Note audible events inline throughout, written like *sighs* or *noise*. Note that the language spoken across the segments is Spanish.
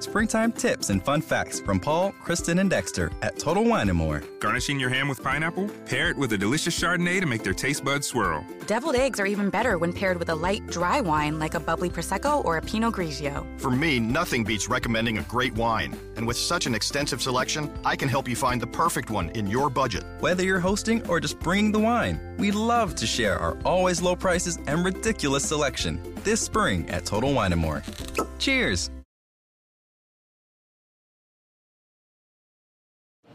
Springtime tips and fun facts from Paul, Kristen, and Dexter at Total Wine & More. Garnishing your ham with pineapple? Pair it with a delicious Chardonnay to make their taste buds swirl. Deviled eggs are even better when paired with a light, dry wine like a bubbly Prosecco or a Pinot Grigio. For me, nothing beats recommending a great wine. And with such an extensive selection, I can help you find the perfect one in your budget. Whether you're hosting or just bringing the wine, we love to share our always low prices and ridiculous selection this spring at Total Wine & More. Cheers!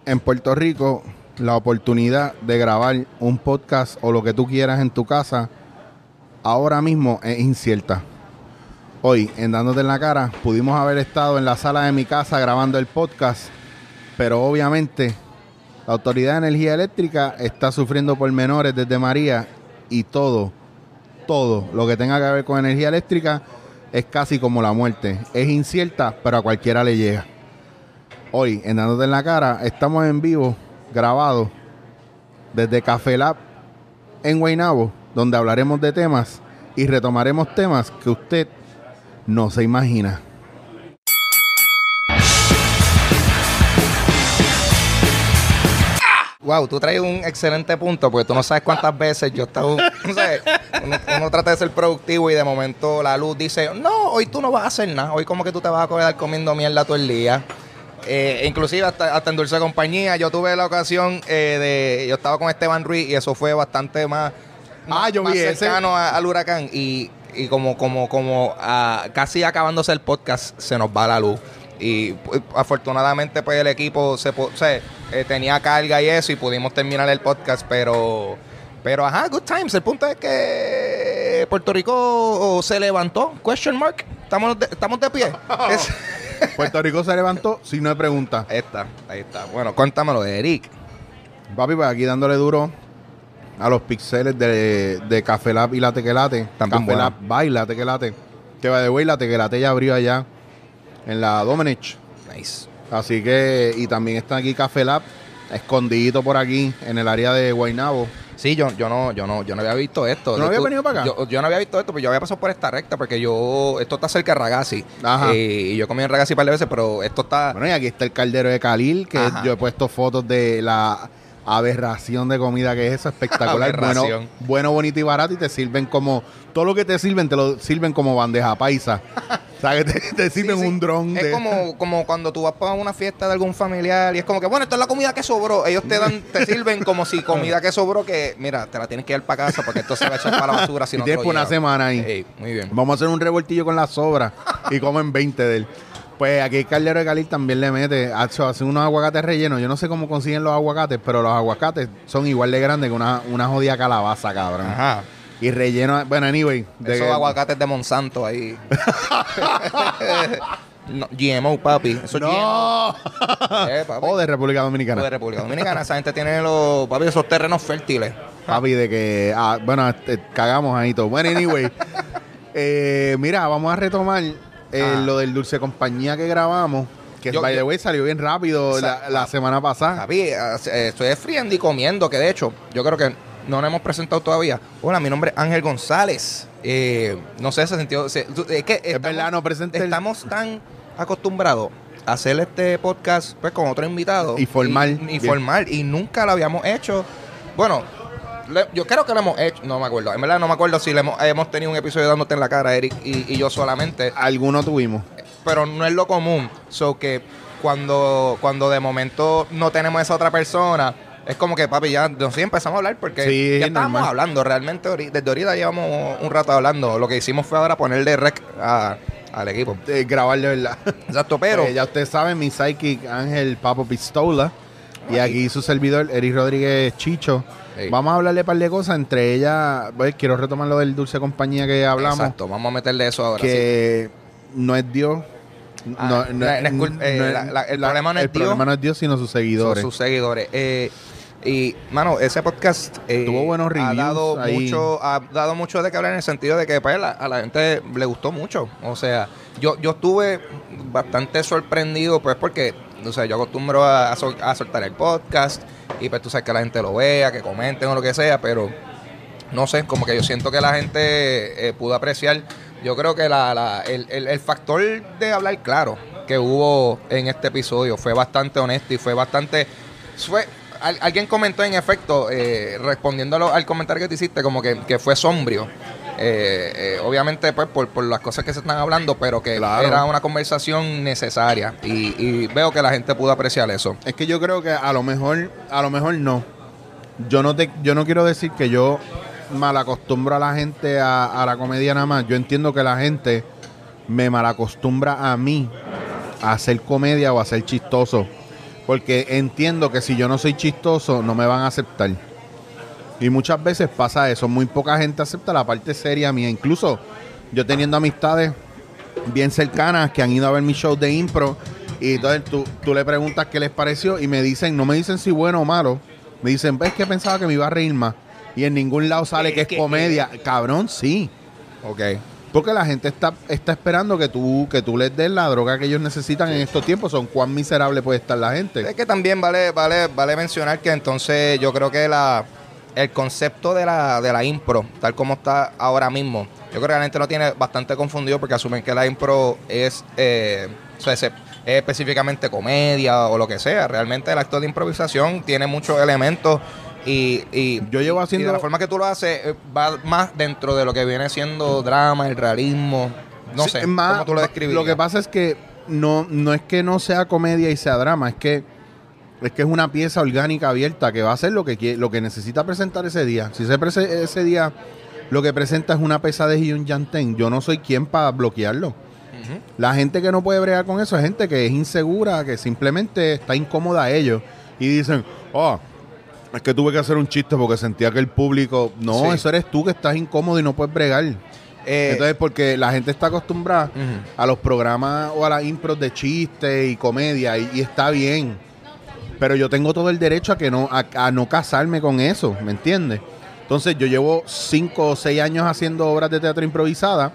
En Puerto Rico la oportunidad de grabar un podcast o lo que tú quieras en tu casa ahora mismo es incierta. Hoy, en Dándote en la Cara, pudimos haber estado en la sala de mi casa grabando el podcast, pero obviamente la Autoridad de Energía Eléctrica está sufriendo por menores desde María y todo, todo lo que tenga que ver con energía eléctrica es casi como la muerte. Es incierta, pero a cualquiera le llega. Hoy, en Dándote en la Cara, estamos en vivo, grabado desde Café Lab en Guaynabo, donde hablaremos de temas y retomaremos temas que usted no se imagina. Wow, tú traes un excelente punto, porque tú no sabes cuántas veces yo he estado. *laughs* No sé, uno trata de ser productivo y de momento la luz dice: No, hoy tú no vas a hacer nada. Hoy, como que tú te vas a quedar comiendo mierda todo el día. Eh, inclusive hasta, hasta en Dulce Compañía, yo tuve la ocasión eh, de. Yo estaba con Esteban Ruiz y eso fue bastante más. Ah, yo más vi ese. cercano a- al huracán. Y, y como, como, como ah, casi acabándose el podcast, se nos va la luz. Y pues, afortunadamente, pues el equipo se, sea, eh, tenía carga y eso, y pudimos terminar el podcast, pero. Pero ajá, good times. El punto es que Puerto Rico se levantó. Question mark. Estamos de, estamos de pie. *laughs* Es- Puerto Rico se levantó, si no hay pregunta. ahí está, ahí está. Bueno, cuéntamelo Eric. Papi, pues aquí dándole duro a los pixeles de, de Café Lab y la Tequelate. También Café. Lab baila Tequelate. Que va de way, la Tequelate ya abrió allá en la Domenech. Nice. Así que, y también está aquí Café Lab, escondidito por aquí, en el área de Guaynabo. Sí, yo, yo no, yo no, yo no había visto esto. ¿No Yo había venido para acá? Yo, yo no había visto esto, pero yo había pasado por esta recta porque yo, esto está cerca de Ragazzi. Ajá. Eh, y yo comí en Ragazzi un par de veces, pero esto está. Bueno, y aquí está el caldero de Khalil, que Ajá. yo he puesto fotos de la aberración de comida que es eso, espectacular. *laughs* bueno, bueno, bonito y barato, y te sirven como, todo lo que te sirven, te lo sirven como bandeja paisa. o sea, que te, te sirven Sí, sí. un dron Es de... como, como cuando tú vas para una fiesta de algún familiar y es como que, bueno, esto es la comida que sobró. Ellos te dan, te sirven como si comida que sobró que, mira, te la tienes que llevar para casa porque esto se va a echar para la basura si Y no tienes por una semana ahí. Muy bien. Vamos a hacer un revoltillo con la sobra y comen 20 de él. Pues aquí el caldero de Khalil también le mete, hacho, hace unos aguacates rellenos. Yo no sé cómo consiguen los aguacates, pero los aguacates son igual de grandes que una, una jodida calabaza, cabrón. Ajá. Y relleno, bueno, anyway. de- Esos aguacates de Monsanto ahí. *laughs* no, GMO, papi. Eso. *laughs* Eh, papi. o de República Dominicana. de República Dominicana. Esa gente tiene los, papi, esos terrenos fértiles. Papi, de que, ah, bueno, este, cagamos ahí todo. Bueno, anyway. *laughs* eh, mira, vamos a retomar eh, Ah. lo del Dulce Compañía que grabamos. Que, Yo- by the way, salió bien rápido la, la semana pasada. Papi, eh, estoy friendo y comiendo, que de hecho, yo creo que no nos hemos presentado todavía. Hola, mi nombre es Ángel González. Eh, no sé, se sintió. se- es que estamos, verdad, no presenté el- Estamos tan acostumbrados a hacer este podcast pues, con otro invitado. Y formal. Y, y formal. Y nunca lo habíamos hecho. Bueno, le- yo creo que lo hemos hecho. No me acuerdo. En verdad, no me acuerdo si le hemos, hemos tenido un episodio dándote en la cara, Eric y, y yo solamente Alguno tuvimos. pero no es lo común. So que cuando, cuando de momento no tenemos esa otra persona, es como que, papi, ya nos sí empezamos a hablar porque Sí, ya estábamos normal. hablando. Realmente, desde ahorita llevamos un rato hablando. Lo que hicimos fue ahora ponerle rec a- al equipo. De grabar de verdad. Exacto, pero. Ya ustedes saben, mi psychic Ángel Papo Pistola. Y aquí su servidor, Eric Rodríguez Chicho. Ey. Vamos a hablarle un par de cosas. Entre ellas, pues, quiero retomar lo del Dulce Compañía que hablamos. Exacto, vamos a meterle eso ahora. sí. que no es Dios. Ah, no, no es- no es cul- eh, no es- la- la- el problema no es el Dios. problema no es Dios, sino sus seguidores. Sus seguidores. Eh, y, mano, ese podcast eh, Tuvo buenos ha reviews dado ahí. mucho, ha dado mucho de que hablar en el sentido de que pues, la- a la gente le gustó mucho. O sea, yo, yo estuve bastante sorprendido, pues, porque, o sea, yo acostumbro a, a sol- a soltar el podcast y pues tú sabes que la gente lo vea, que comenten o lo que sea, pero no sé, como que yo siento que la gente eh, pudo apreciar. Yo creo que la, la- el, el- el factor de hablar claro, que hubo en este episodio. Fue bastante honesto y fue bastante... Fue, al- alguien comentó en efecto, eh, respondiendo al comentario que te hiciste, como que, que fue sombrio. Eh, eh, obviamente pues por, por las cosas que se están hablando, pero que Claro. era una conversación necesaria. Y, y veo que la gente pudo apreciar eso. Es que yo creo que a lo mejor, a lo mejor no. Yo no te, yo no quiero decir que yo malacostumbro a la gente a, a la comedia nada más. Yo entiendo que la gente me malacostumbra a mí a hacer comedia o a ser chistoso. Porque entiendo que si yo no soy chistoso, no me van a aceptar. Y muchas veces pasa eso. Muy poca gente acepta la parte seria mía. Incluso yo teniendo amistades bien cercanas que han ido a ver mi show de impro y entonces tú, tú le preguntas qué les pareció y me dicen, no me dicen si bueno o malo, me dicen, ves que pensaba que me iba a reír más y en ningún lado sale que es comedia. Cabrón, sí. Ok. Porque la gente está, está esperando que tú, que tú les des la droga que ellos necesitan en estos tiempos. Son cuán miserable puede estar la gente. Es que también vale, vale, vale mencionar que entonces yo creo que la, el concepto de la, de la impro, tal como está ahora mismo, yo creo que la gente lo tiene bastante confundido porque asumen que la impro es, eh, o sea, se- es específicamente comedia o lo que sea. Realmente el acto de improvisación tiene muchos elementos y, y Yo llevo y haciendo- de la forma que tú lo haces eh, va más dentro de lo que viene siendo drama, el realismo. No Sí, sé, más, ¿cómo tú lo? Lo que pasa es que no, no es que no sea comedia y sea drama, es que es que es una pieza orgánica abierta que va a hacer lo que lo que necesita presentar ese día. Si ese, ese día lo que presenta es una pesadez y un llantén, yo no soy quien para bloquearlo. La gente que no puede bregar con eso es gente que es insegura, que simplemente está incómoda a ellos y dicen, oh, es que tuve que hacer un chiste porque sentía que el público, no, Sí. eso eres tú que estás incómodo y no puedes bregar. Eh, Entonces, porque la gente está acostumbrada a los programas o a las impros de chiste y comedia y, y está bien. Pero yo tengo todo el derecho a que no a, a no casarme con eso, ¿me entiendes? Entonces, yo llevo cinco o seis años haciendo obras de teatro improvisada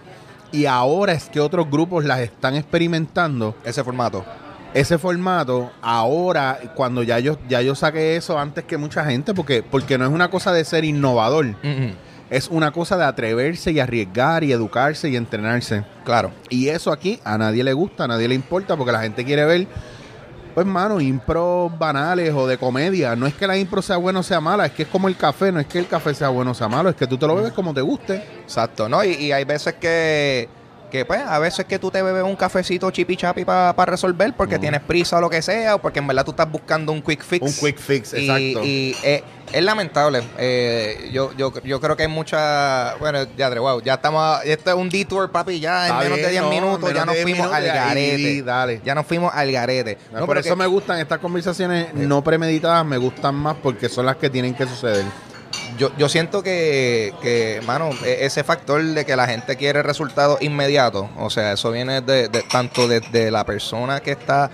y ahora es que otros grupos las están experimentando ese formato. ese formato ahora cuando ya yo ya yo saqué eso antes que mucha gente porque porque no es una cosa de ser innovador es una cosa de atreverse y arriesgar y educarse y entrenarse Claro. y eso aquí a nadie le gusta, a nadie le importa, porque la gente quiere ver, pues, mano, impros banales o de comedia. No es que la impro sea buena o sea mala, es que es como el café, no es que el café sea bueno o sea malo, es que tú te lo bebes como te guste. Exacto, ¿no? Y, y hay veces que, que, pues, a veces que tú te bebes un cafecito chipi chapi para resolver porque tienes prisa o lo que sea, o porque en verdad tú estás buscando un quick fix. Un quick fix, Y- exacto. Y, eh, es lamentable. Eh, yo, yo, yo creo que hay mucha. Bueno, ya, wow, ya estamos. Esto es un detour, papi, ya en Está menos de bien, 10 no, minutos ya nos 10 fuimos al ahí, garete. dale. Ya nos fuimos al garete. No, Por eso que- me gustan estas conversaciones no premeditadas, me gustan más porque son las que tienen que suceder. Yo, yo siento que, que, mano, e- ese factor de que la gente quiere resultados inmediatos, o sea, eso viene de, de- tanto de, de la persona que está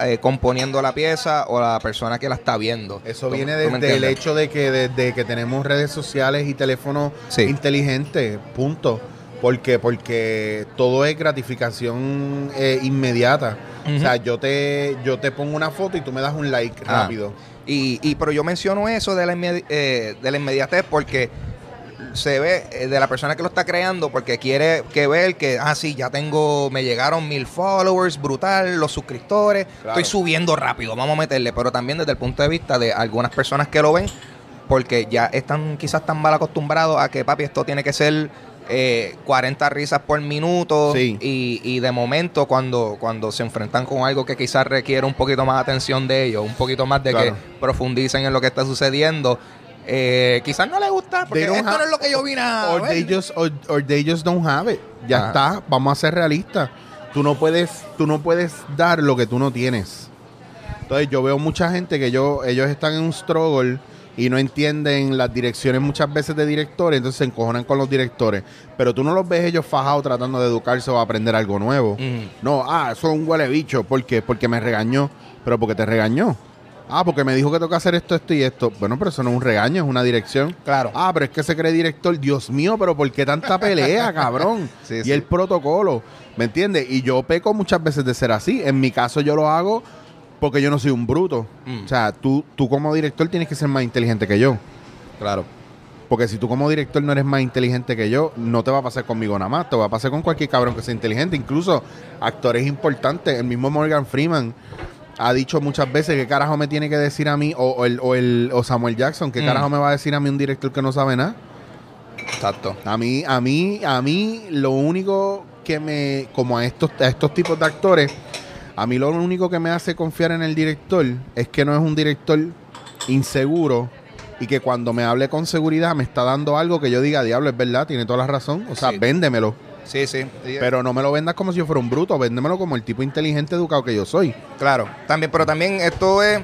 eh, componiendo la pieza o la persona que la está viendo. Eso ¿Tú- viene desde el hecho de que desde que tenemos redes sociales y teléfonos Sí. inteligentes, punto. Porque, porque todo es gratificación eh, inmediata. O sea, yo te, yo te pongo una foto y tú me das un like Ah. rápido. Y, y pero yo menciono eso de la, inmedi- eh, de la inmediatez porque se ve eh, de la persona que lo está creando porque quiere que ver que, ah, sí, ya tengo, me llegaron mil followers, brutal, los suscriptores, Claro. estoy subiendo rápido, vamos a meterle, pero también desde el punto de vista de algunas personas que lo ven, porque ya están quizás tan mal acostumbrados a que, papi, esto tiene que ser eh, 40 risas por minuto Sí. y, y de momento cuando, cuando se enfrentan con algo que quizás requiere un poquito más atención de ellos, un poquito más de Claro. que profundicen en lo que está sucediendo, eh, quizás no les gusta porque esto have- no es lo que yo vine a Or ver. they just, or, or they just don't have it. Ya Ajá. está, vamos a ser realistas. Tú no puedes, tú no puedes dar lo que tú no tienes. Entonces yo veo mucha gente que yo, ellos están en un struggle y no entienden las direcciones muchas veces de directores, entonces se encojonan con los directores. Pero tú no los ves ellos fajados tratando de educarse o aprender algo nuevo. Ujú. No, ah, eso es un huele bicho. ¿Por qué? Porque me regañó. Pero porque te regañó. Ah, porque me dijo que tengo que hacer esto, esto y esto. Bueno, pero eso no es un regaño, es una dirección. Claro. Ah, pero es que se cree director. Dios mío, pero ¿por qué tanta pelea, *laughs* cabrón? Sí, y sí. el protocolo, ¿me entiendes? Y yo peco muchas veces de ser así. En mi caso yo lo hago porque yo no soy un bruto. Mm. O sea, tú, tú como director tienes que ser más inteligente que yo. Claro. Porque si tú como director no eres más inteligente que yo, no te va a pasar conmigo nada más, te va a pasar con cualquier cabrón que sea inteligente. Incluso actores importantes, el mismo Morgan Freeman ha dicho muchas veces qué carajo me tiene que decir a mí, o, o el, o, el, o Samuel Jackson, qué Mm. carajo me va a decir a mí un director que no sabe nada. Exacto. A mí, a mí, a mí, lo único que me, como a estos, a estos tipos de actores, a mí lo único que me hace confiar en el director es que no es un director inseguro y que cuando me hable con seguridad me está dando algo que yo diga, diablo, es verdad, tiene toda la razón. O sea, Sí. véndemelo. Sí, sí. Pero no me lo vendas como si yo fuera un bruto, véndemelo como el tipo inteligente, educado que yo soy. Claro, también, pero también esto es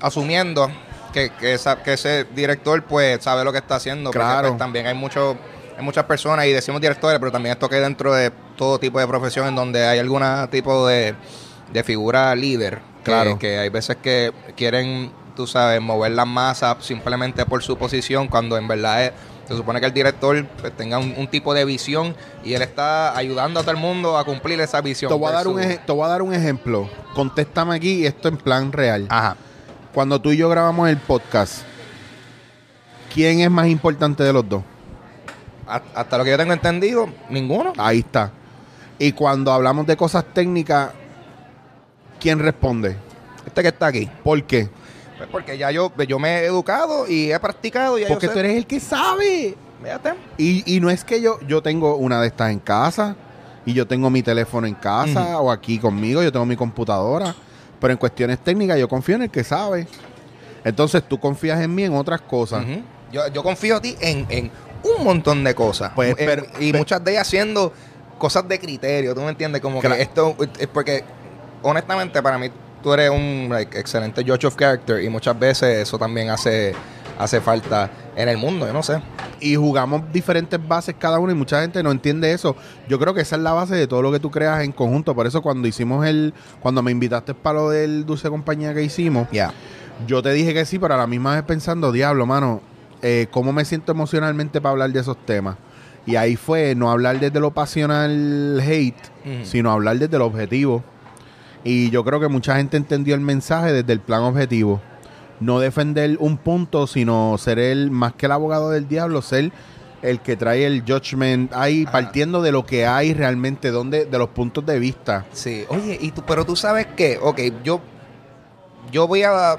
asumiendo que, que, ese director pues sabe lo que está haciendo. porque, Claro. pues, también hay mucho, hay muchas personas y decimos directores, pero también esto que dentro de todo tipo de profesión en donde hay algún tipo de, de figura líder. Claro. Que, hay veces que quieren, tú sabes, mover las masas simplemente por su posición cuando en verdad es- se supone que el director pues, tenga un, un tipo de visión y él está ayudando a todo el mundo a cumplir esa visión. Te voy, a dar un te voy a dar un ejemplo. Contéstame aquí esto en plan real. Ajá. Cuando tú y yo grabamos el podcast, ¿quién es más importante de los dos? Hasta lo que yo tengo entendido, ninguno. Ahí está. Y cuando hablamos de cosas técnicas, ¿quién responde? Este que está aquí. ¿Por qué? Pues porque ya yo, yo me he educado y he practicado. Y ya Porque yo tú eres el que sabe. Fíjate. Y, y no es que yo, yo tengo una de estas en casa y yo tengo mi teléfono en casa o aquí conmigo, yo tengo mi computadora, pero en cuestiones técnicas yo confío en el que sabe. Entonces tú confías en mí en otras cosas. Yo, yo confío a ti en, en un montón de cosas. Pues, En- pero- y pero- muchas de ellas siendo cosas de criterio. ¿Tú me entiendes? Como Claro. que esto es porque, honestamente, para mí tú eres un like, excelente judge of character y muchas veces eso también hace, hace falta en el mundo. Yo no sé. y jugamos diferentes bases cada uno y mucha gente no entiende eso. Yo creo que esa es la base de todo lo que tú creas en conjunto. Por eso cuando hicimos el, cuando me invitaste para lo del dulce compañía que hicimos, Ya. yo te dije que sí, pero a la misma vez pensando, diablo, mano, eh, ¿cómo me siento emocionalmente para hablar de esos temas? Y ahí fue no hablar desde lo pasional hate, sino hablar desde el objetivo. Y yo creo que mucha gente entendió el mensaje desde el plan objetivo. No defender un punto, sino ser el, más que el abogado del diablo, ser el que trae el judgment ahí, Ajá. partiendo de lo que hay realmente, donde, de los puntos de vista. Sí, oye, y tú, pero tú sabes qué, ok, yo, yo voy a,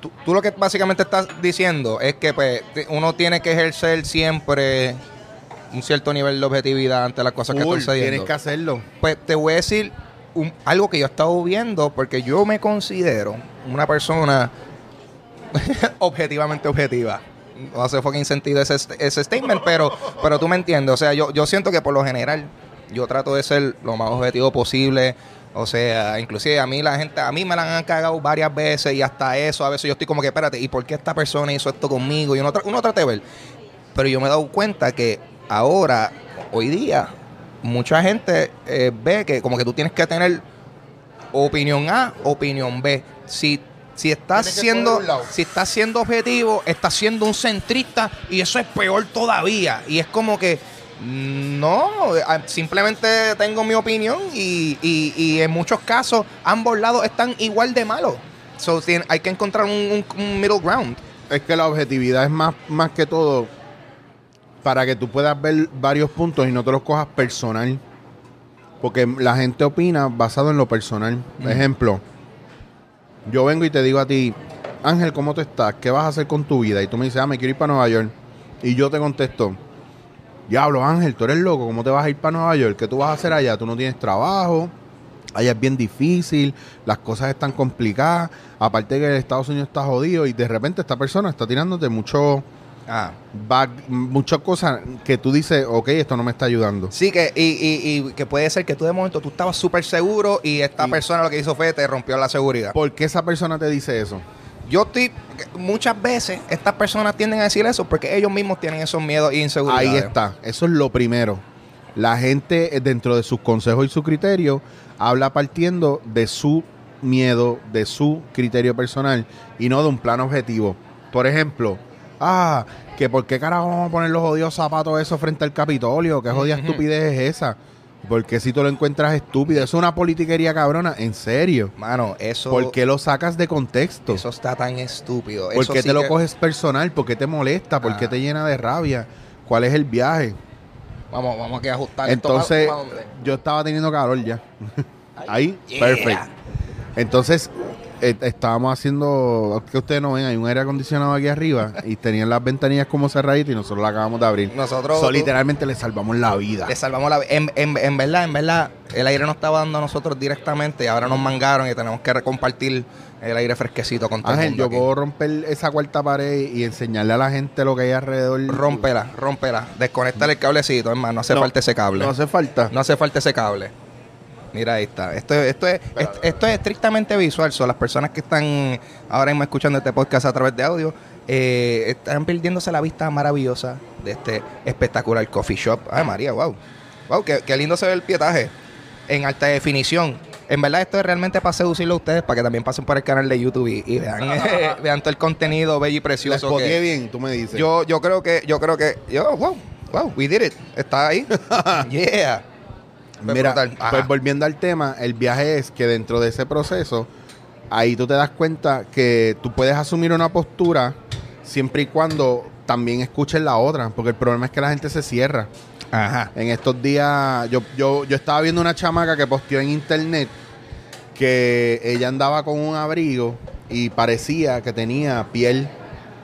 tú, tú lo que básicamente estás diciendo es que pues uno tiene que ejercer siempre un cierto nivel de objetividad ante las cosas que están sucediendo. tienes que hacerlo. Pues te voy a decir un- algo que yo he estado viendo porque yo me considero una persona *laughs* objetivamente objetiva. No hace fucking sentido ese, ese statement, pero, pero tú me entiendes. O sea, yo, yo siento que por lo general yo trato de ser lo más objetivo posible. O sea, inclusive a mí la gente, a mí me la han cagado varias veces y hasta eso, a veces yo estoy como que, espérate, ¿y por qué esta persona hizo esto conmigo? Y uno, tra- uno trata de ver. Pero yo me he dado cuenta que ahora, hoy día, mucha gente eh, ve que como que tú tienes que tener opinión A, opinión B. Si, si estás siendo, si estás siendo objetivo, estás siendo un centrista y eso es peor todavía. Y es como que no, ah, simplemente tengo mi opinión y, y- y en muchos casos ambos lados están igual de malos. So, hay que encontrar un, un- un middle ground. Es que la objetividad es más, más que todo para que tú puedas ver varios puntos y no te los cojas personal. Porque la gente opina basado en lo personal. Ejemplo, yo vengo y te digo a ti, Ángel, ¿cómo tú estás? ¿Qué vas a hacer con tu vida? Y tú me dices, ah, me quiero ir para Nueva York. Y yo te contesto, diablo, Ángel, tú eres loco, ¿cómo te vas a ir para Nueva York? ¿Qué tú vas a hacer allá? Tú no tienes trabajo, allá es bien difícil, las cosas están complicadas, aparte que Estados Unidos está jodido y de repente esta persona está tirándote mucho Ah. muchas cosas que tú dices, ok, esto no me está ayudando. Sí, que, y, y- y que puede ser que tú de momento tú estabas súper seguro y esta Y- persona lo que hizo fue te rompió la seguridad. ¿Por qué esa persona te dice eso? Yo estoy, muchas veces estas personas tienden a decir eso porque ellos mismos tienen esos miedos e inseguridades. Ahí está, eso es lo primero. La gente eh, dentro de sus consejos y su criterio habla partiendo de su miedo, de su criterio personal y no de un plan objetivo. Por ejemplo, ah, que por qué carajo vamos a poner los jodidos zapatos esos frente al Capitolio, qué jodida estupidez es esa. Porque si tú lo encuentras estúpido, es una politiquería cabrona, en serio. Mano, eso. ¿Por qué lo sacas de contexto? Eso está tan estúpido. ¿Por Eso qué sí te lo que- coges personal? ¿Por qué te molesta? ¿Por qué Ah. te llena de rabia? ¿Cuál es el viaje? Vamos, vamos a ajustar Entonces, esto. pa- pa' dónde. yo estaba teniendo calor ya. Ahí, yeah. perfecto. Entonces, eh, estábamos haciendo, que ustedes no ven, hay un aire acondicionado aquí arriba y tenían las ventanillas como cerraditas y nosotros la acabamos de abrir. Nosotros- So, literalmente le salvamos la vida. Le salvamos la en, en, en verdad, en verdad, el aire no estaba dando a nosotros directamente y ahora nos mangaron y tenemos que compartir el aire fresquecito con todo el Ángel, mundo yo aquí. puedo romper esa cuarta pared y enseñarle a la gente lo que hay alrededor. Rómpela, rómpela. Desconectar el cablecito, hermano. No hace No, falta ese cable. No hace falta. No hace falta ese cable. Mira, ahí está. Esto, esto, es, est- esto es estrictamente visual. Son las personas que están ahora mismo escuchando este podcast a través de audio. eh, están perdiéndose la vista maravillosa de este espectacular coffee shop. Ay, María, wow. Wow, qué, qué lindo se ve el pietaje en alta definición. En verdad, esto es realmente para seducirlo a ustedes, para que también pasen por el canal de YouTube y, y vean, *laughs* eh, vean todo el contenido bello y precioso. espoteé que- bien, tú me dices. yo, yo creo que, yo creo que, yo, wow, wow, we did it. Está ahí. *laughs* yeah. Fue Mira, pues volviendo al tema, el viaje es que dentro de ese proceso, ahí tú te das cuenta que tú puedes asumir una postura siempre y cuando también escuches la otra, porque el problema es que la gente se cierra. Ajá. En estos días, yo, yo, yo estaba viendo una chamaca que posteó en internet que ella andaba con un abrigo y parecía que tenía piel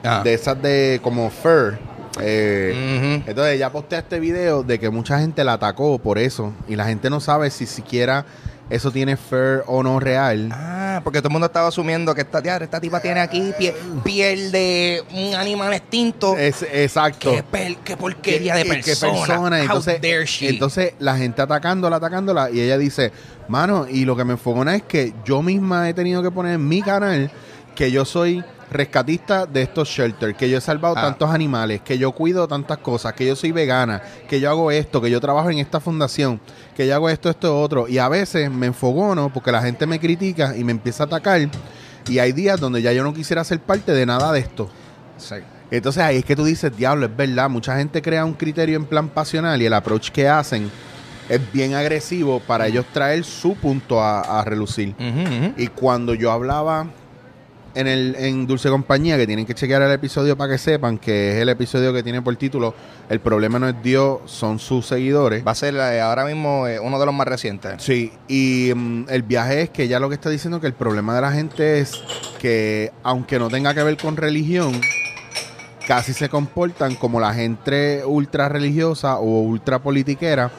Ah. de esas de como fur. Eh, entonces ella postea este video de que mucha gente la atacó por eso y la gente no sabe si siquiera eso tiene fur o no real. Ah, porque todo el mundo estaba asumiendo que esta, tía- esta tipa tiene aquí pie- piel de un animal extinto. Es, exacto. qué, pel- qué porquería de ¿Qué- qué persona. persona? Entonces, entonces la gente atacándola, atacándola y ella dice, mano, y lo que me enfogona es que yo misma he tenido que poner en mi canal que yo soy rescatista de estos shelters, que yo he salvado Ah. tantos animales, que yo cuido tantas cosas, que yo soy vegana, que yo hago esto, que yo trabajo en esta fundación, que yo hago esto, esto, otro. Y a veces me enfogono porque la gente me critica y me empieza a atacar. Y hay días donde ya yo no quisiera ser parte de nada de esto. Sí. Entonces ahí es que tú dices, diablo, es verdad, mucha gente crea un criterio en plan pasional y el approach que hacen es bien agresivo para ellos traer su punto a, a relucir. Y cuando yo hablaba en el en Dulce Compañía, que tienen que chequear el episodio para que sepan que es el episodio que tiene por título El problema no es Dios, son sus seguidores. Va a ser eh, ahora mismo eh, uno de los más recientes. Sí, y mm, el viaje es que ya lo que está diciendo que el problema de la gente es que aunque no tenga que ver con religión, casi se comportan como la gente ultra religiosa o ultra politiquera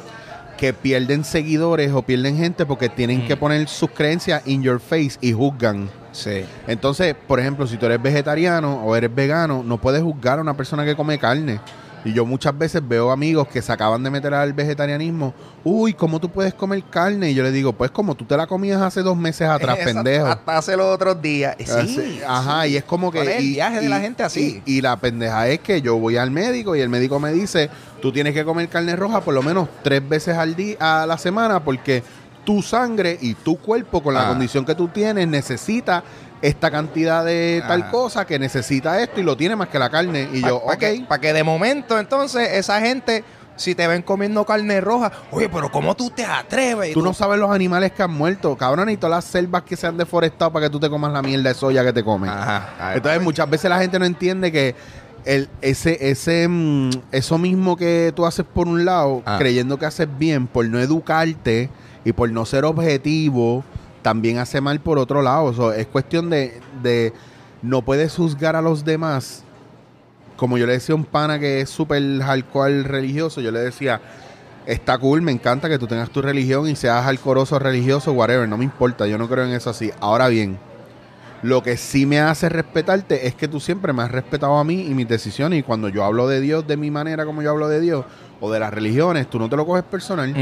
que pierden seguidores o pierden gente porque tienen que poner sus creencias in your face y juzgan. Sí. Entonces, por ejemplo, si tú eres vegetariano o eres vegano, no puedes juzgar a una persona que come carne. Y yo muchas veces veo amigos que se acaban de meter al vegetarianismo. Uy, ¿cómo tú puedes comer carne? Y yo le digo, pues como tú te la comías hace dos meses atrás, Exacto, pendejo. Hasta hace los otros días. Sí, Así- Ajá, sí. y es como que... ¿Cuál es el y- viaje de la gente así? Y, y la pendeja es que yo voy al médico y el médico me dice, tú tienes que comer carne roja por lo menos tres veces al día, a la semana, porque tu sangre y tu cuerpo, con la Ah. condición que tú tienes, necesita esta cantidad de tal Ah. cosa, que necesita esto y lo tiene más que la carne. Y yo, Para ok. que, pa' que de momento, entonces, esa gente, si te ven comiendo carne roja, oye, pero ¿cómo tú te atreves? Tú no sabes los animales que han muerto, cabrón, y todas las selvas que se han deforestado para que tú te comas la mierda de soya que te comes. Ajá. Entonces muchas veces la gente no entiende que el, ese, ese, mm, eso mismo que tú haces por un lado, Ah. creyendo que haces bien, por no educarte y por no ser objetivo, también hace mal por otro lado. O es cuestión de, de no puedes juzgar a los demás. Como yo le decía a un pana que es súper hardcore religioso, yo le decía, está cool, me encanta que tú tengas tu religión y seas alcoroso religioso, whatever, no me importa, yo no creo en eso así. Ahora bien, lo que sí me hace respetarte es que tú siempre me has respetado a mí y mis decisiones. Y cuando yo hablo de Dios de mi manera, como yo hablo de Dios, o de las religiones, tú no te lo coges personal.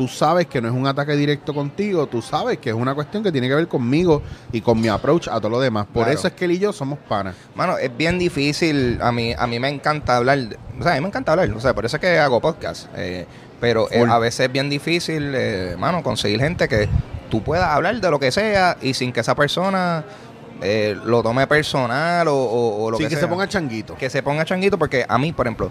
Tú sabes que no es un ataque directo contigo, tú sabes que es una cuestión que tiene que ver conmigo y con mi approach a todo lo demás. Por Claro. eso es que él y yo somos panas. Mano, es bien difícil. A mí, a mí me encanta hablar. o sea, a mí me encanta hablar. O sea, por eso es que hago podcast. eh, pero eh, a veces es bien difícil, eh, mano, conseguir gente que tú puedas hablar de lo que sea y sin que esa persona eh, lo tome personal o, o- o lo sí, que, que, sea. se ponga changuito. que se ponga changuito porque a mí, por ejemplo,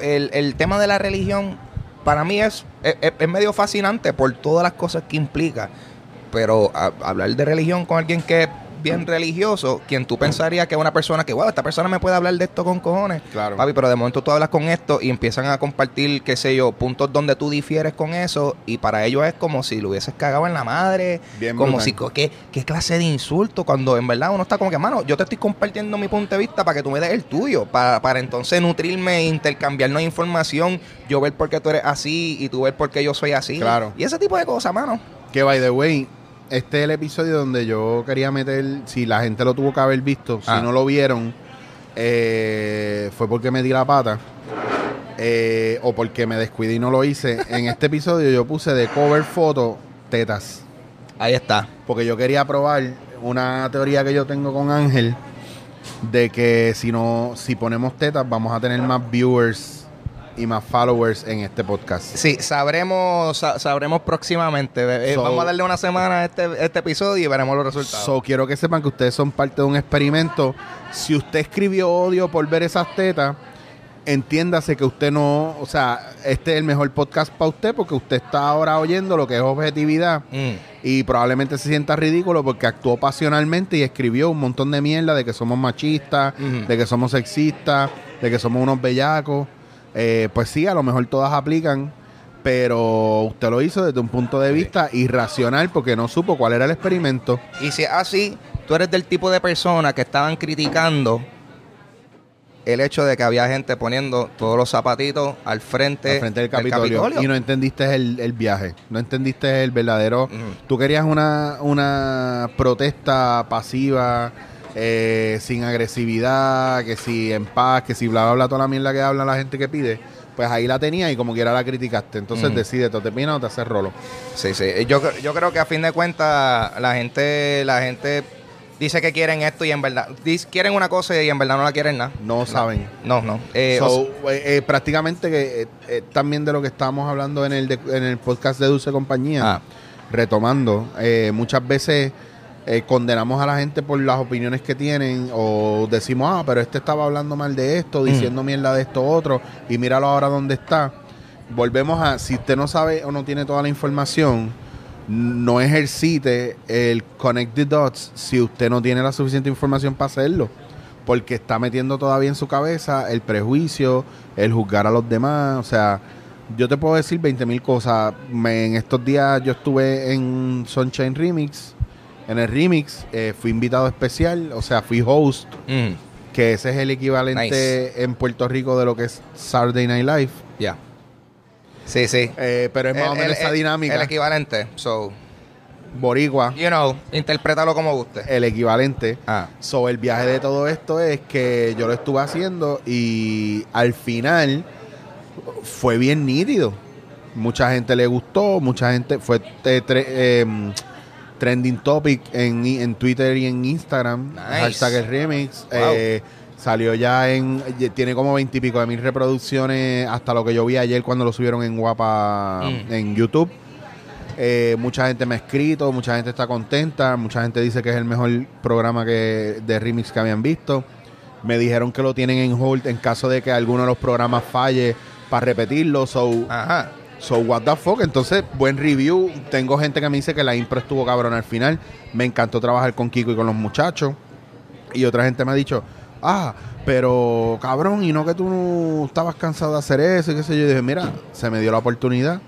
el, el tema de la religión para mí es es, es- medio fascinante por todas las cosas que implica. Pero hablar de religión con alguien que bien religioso, quien tú pensarías que es una persona que, wow, esta persona me puede hablar de esto con cojones. Claro. Papi, pero de momento tú hablas con esto y empiezan a compartir, qué sé yo, puntos donde tú difieres con eso y para ellos es como si lo hubieses cagado en la madre. Bien como brutal. si, ¿qué, qué clase de insulto cuando en verdad uno está como que, mano, yo te estoy compartiendo mi punto de vista para que tú me des el tuyo, para, para entonces nutrirme e intercambiarnos información, yo ver por qué tú eres así y tú ver por qué yo soy así. Claro. Y ese tipo de cosas, mano. Que by the way, este es el episodio donde yo quería meter, si la gente lo tuvo que haber visto, si Ah. no lo vieron, eh, fue porque me di la pata. eh, o porque me descuidé y no lo hice. En este episodio yo puse de cover foto tetas. Ahí está. Porque yo quería probar una teoría que yo tengo con Ángel de que si no, si ponemos tetas, vamos a tener más viewers y más followers en este podcast. Sí, sabremos sa- sabremos próximamente. Eh, So- Vamos a darle una semana a este, este episodio y veremos los resultados. So, quiero que sepan que ustedes son parte de un experimento. Si usted escribió odio por ver esas tetas, entiéndase que usted no, o sea, este es el mejor podcast para usted porque usted está ahora oyendo lo que es objetividad Mm. y probablemente se sienta ridículo porque actuó pasionalmente y escribió un montón de mierda de que somos machistas, Ujú. de que somos sexistas, de que somos unos bellacos. Eh, pues sí, a lo mejor todas aplican, pero usted lo hizo desde un punto de vista irracional porque no supo cuál era el experimento. Y si es así, tú eres del tipo de persona que estaban criticando el hecho de que había gente poniendo todos los zapatitos al frente, al frente del Capitolio, y no entendiste el, el viaje, no entendiste el verdadero. Tú querías una, una protesta pasiva, eh, sin agresividad, que si en paz, que si bla bla bla, toda la mierda que habla la gente que pide, pues ahí la tenía y como quiera la criticaste. Entonces Ujú. decide, ¿te termina o te haces rolo? Sí, sí. Yo, cre- yo creo que a fin de cuentas la gente, la gente dice que quieren esto y en verdad quieren una cosa y en verdad no la quieren nada. No saben. No, no. Eh, So, o eh, eh, prácticamente que eh, eh, también de lo que estábamos hablando en el, de- en el podcast de Dulce Compañía, Ah. retomando, eh, muchas veces eh, condenamos a la gente por las opiniones que tienen o decimos, ah, pero este estaba hablando mal de esto, diciendo mierda de esto otro y míralo ahora dónde está. Volvemos a, si usted no sabe o no tiene toda la información, no ejercite el connect the dots si usted no tiene la suficiente información para hacerlo. Porque está metiendo todavía en su cabeza el prejuicio, el juzgar a los demás. O sea, yo te puedo decir 20 mil cosas. Me- en estos días yo estuve en Sunshine Remix. En el remix eh, fui invitado especial, o sea, fui host, mm, que ese es el equivalente Nice. en Puerto Rico de lo que es Saturday Night Live. ya. Sí, sí. Eh, pero es más El- o menos el- esa dinámica. El equivalente. So, Boricua, you know, interprétalo como guste. el equivalente. Ah. So, el viaje de todo esto es que yo lo estuve haciendo y al final fue bien nítido. Mucha gente le gustó, mucha gente fue eh, tre- eh, trending topic en, en Twitter y en Instagram. Nice. Hashtag el remix. Wow. Eh, salió ya en. Tiene como veintipico de mil reproducciones hasta lo que yo vi ayer cuando lo subieron en Guapa Mm. en YouTube. Eh, mucha gente me ha escrito, mucha gente está contenta, mucha gente dice que es el mejor programa que, de remix que habían visto. Me dijeron que lo tienen en hold en caso de que alguno de los programas falle para repetirlo. So, Ajá. So what the fuck. Entonces, buen review. Tengo gente que me dice que la impro estuvo cabrón al final. Me encantó trabajar con Kiko y con los muchachos. Y otra gente me ha dicho, ah, pero cabrón, y no que tú no estabas cansado de hacer eso y qué sé yo. Y dije, mira, se me dio la oportunidad.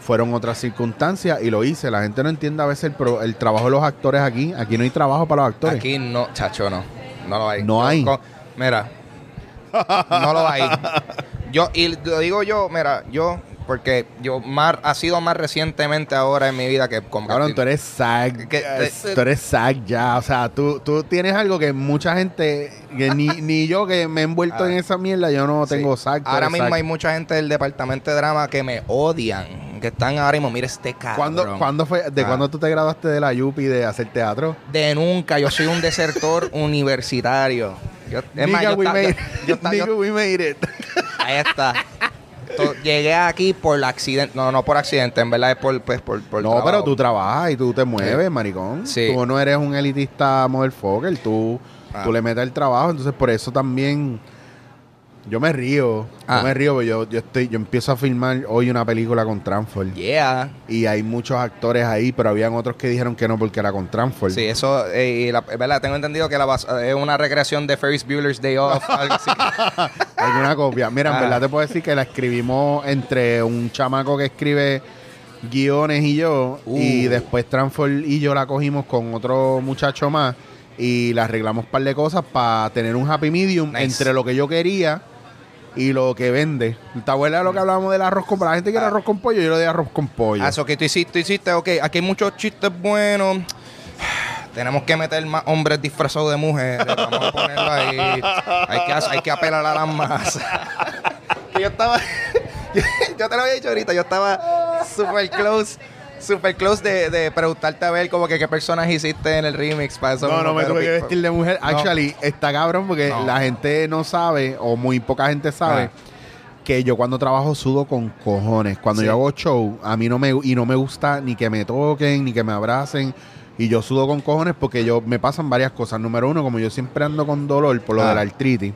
Fueron otras circunstancias y lo hice. La gente no entiende a veces el, pro- el trabajo de los actores aquí. Aquí no hay trabajo para los actores. Aquí no, chacho, no. No lo hay. No hay. con- mira, no lo hay. *laughs* Yo, y lo digo yo, mira, yo, porque yo más, ha sido más recientemente ahora en mi vida que con Cabrón, tú eres SAG. Que- eh, tú eres SAG ya. O sea, tú, tú tienes algo que mucha gente, que ni, *laughs* ni yo que me he envuelto Ah. en esa mierda, yo no Sí. tengo SAG. Ahora mismo hay mucha gente del departamento de drama que me odian, que están ahora mismo, mira este cabrón. ¿Cuándo, cuándo fue, ¿De Ah. cuándo tú te graduaste de la Yupi de hacer teatro? De nunca, yo soy un desertor *laughs* universitario. Yo, es más, yo we ta- made yo- it. yo ta- yo- Nigga, we made it. Ahí está. To- Llegué aquí por accidente. No, no por accidente, en verdad es por, pues, por, por No, trabajo. pero tú trabajas y tú te mueves, maricón. Sí. Tú no eres un elitista motherfucker, tú, Ah. tú le metes el trabajo, entonces por eso también Yo me río. Ah. Yo me río, porque yo, yo, estoy, yo empiezo a filmar hoy una película con Transform. Yeah. Y hay muchos actores ahí, pero habían otros que dijeron que no porque era con Transform. Sí, eso, eh, y la, es verdad, tengo entendido que la bas- es una recreación de Ferris Bueller's Day Off. *laughs* algo así. Alguna copia. Mira, en Ah. verdad te puedo decir que la escribimos entre un chamaco que escribe guiones y yo. Uh. Y después Transform y yo la cogimos con otro muchacho más. Y la arreglamos un par de cosas para tener un happy medium Nice. entre lo que yo quería y lo que vende. ¿Te acuerdas de lo que hablábamos del arroz con pollo? La gente quiere Ah. arroz con pollo, yo lo de arroz con pollo. Ah, eso que tú hiciste, tú hiciste, ok, aquí hay muchos chistes buenos. *sighs* Tenemos que meter más hombres disfrazados de mujeres. Vamos a ponerlo ahí. Hay que, hay que apelar a las masas. *laughs* Yo estaba. *laughs* yo te lo había dicho ahorita. Yo estaba super close. Super close de, de preguntarte a ver como que qué personas hiciste en el remix para eso. No, no me tuve que vestir de mujer. No. Actually, está cabrón porque No. la gente no sabe, o muy poca gente sabe, Ah. que yo cuando trabajo sudo con cojones. Cuando Sí. yo hago show, a mí no me, y no me gusta ni que me toquen, ni que me abracen. Y yo sudo con cojones porque yo me pasan varias cosas. Número uno, como yo siempre ando con dolor por lo Ah. de la artritis,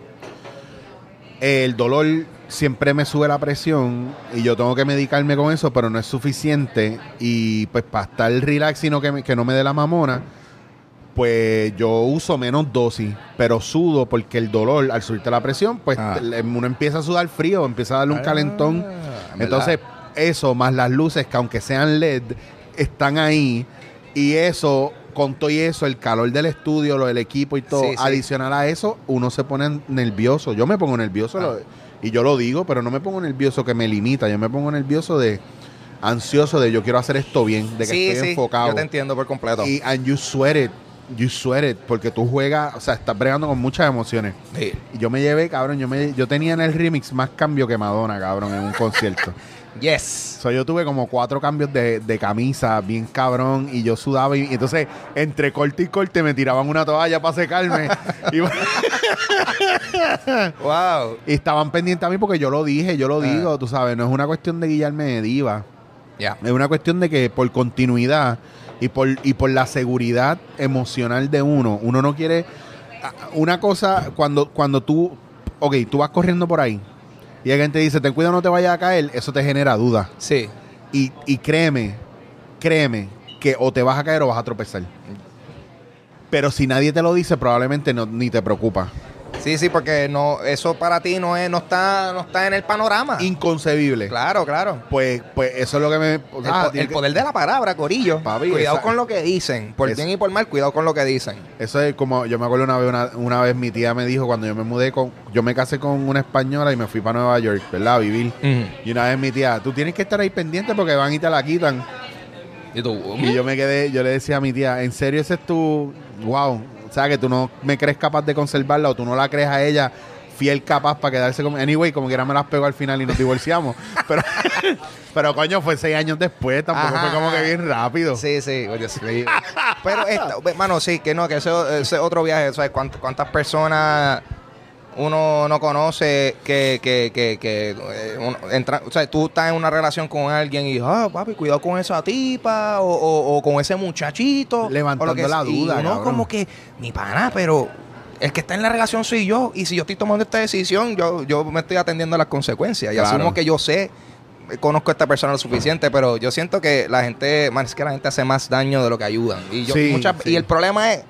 el dolor siempre me sube la presión y yo tengo que medicarme con eso, pero no es suficiente. Y pues para estar relax y no que, me- que no me dé la mamona, pues yo uso menos dosis, pero sudo porque el dolor, al subirte la presión, pues Ah. uno empieza a sudar frío, empieza a darle un Ah, calentón. ¿verdad? Entonces, eso más las luces, que aunque sean LED, están ahí. Y eso, con todo y eso, el calor del estudio, lo del equipo y todo, Sí, sí. adicional a eso, uno se pone nervioso. Yo me pongo nervioso Ah. lo- y yo lo digo, pero no me pongo nervioso que me limita. Yo me pongo nervioso de ansioso de yo quiero hacer esto bien, de que sí, estoy sí, enfocado. Yo te entiendo por completo. Y and you sweat it. You sweat it. Porque tú juegas, o sea, estás bregando con muchas emociones. Sí. Y yo me llevé, cabrón, yo me yo tenía en el remix más cambio que Madonna, cabrón, en un concierto. *laughs* Yes. So, yo tuve como cuatro cambios de, de camisa, bien cabrón, y yo sudaba. Y, y entonces, entre corte y corte, me tiraban una toalla para secarme. *laughs* y, Wow. y estaban pendientes a mí porque yo lo dije, yo lo Ah. digo, tú sabes. No es una cuestión de guillarme de diva. Ya. Es una cuestión de que por continuidad y por, y por la seguridad emocional de uno, uno no quiere. Una cosa, cuando, cuando tú. Ok, tú vas corriendo por ahí y alguien te dice, ten cuidado, no te vayas a caer, eso te genera duda. Sí. Y, y créeme, créeme, que o te vas a caer o vas a tropezar. Pero si nadie te lo dice, probablemente no, ni te preocupa. Sí, sí, porque no, eso para ti no es, no está, no está en el panorama. Inconcebible. Claro, claro. Pues, pues eso es lo que me. El, po- que- poder de la palabra, Corillo. Papi, cuidado esa- con lo que dicen. Por Es- bien y por mal, cuidado con lo que dicen. Eso es como, yo me acuerdo una vez, una, una vez mi tía me dijo cuando yo me mudé con, yo me casé con una española y me fui para Nueva York, ¿verdad? A vivir. Y una vez mi tía, tú tienes que estar ahí pendiente porque van y te la quitan. Y tú, Y yo me quedé, yo le decía a mi tía, ¿en serio ese es tu, wow? O sea, que tú no me crees capaz de conservarla o tú no la crees a ella fiel capaz para quedarse con... Anyway, como quiera me las pegó al final y nos divorciamos. *laughs* pero, pero coño, fue seis años después, tampoco Ajá. fue como que bien rápido. Sí, sí, mío. Pero, esta, mano, sí, que no, que ese, ese es otro viaje. ¿Sabes cuántas, cuántas personas uno no conoce que, que, que, que eh, uno entra, o sea, tú estás en una relación con alguien y, ah, papi, cuidado con esa tipa o, o- o con ese muchachito. Levantando o lo que la duda, cabrón. como que, mi pana, pero el que está en la relación soy yo. Y si yo estoy tomando esta decisión, yo, yo me estoy atendiendo a las consecuencias. Y Claro. asumo que yo sé conozco a esta persona lo suficiente, pero yo siento que la gente, man, es que la gente hace más daño de lo que ayudan. Y, yo, Sí, muchas- sí. y el problema es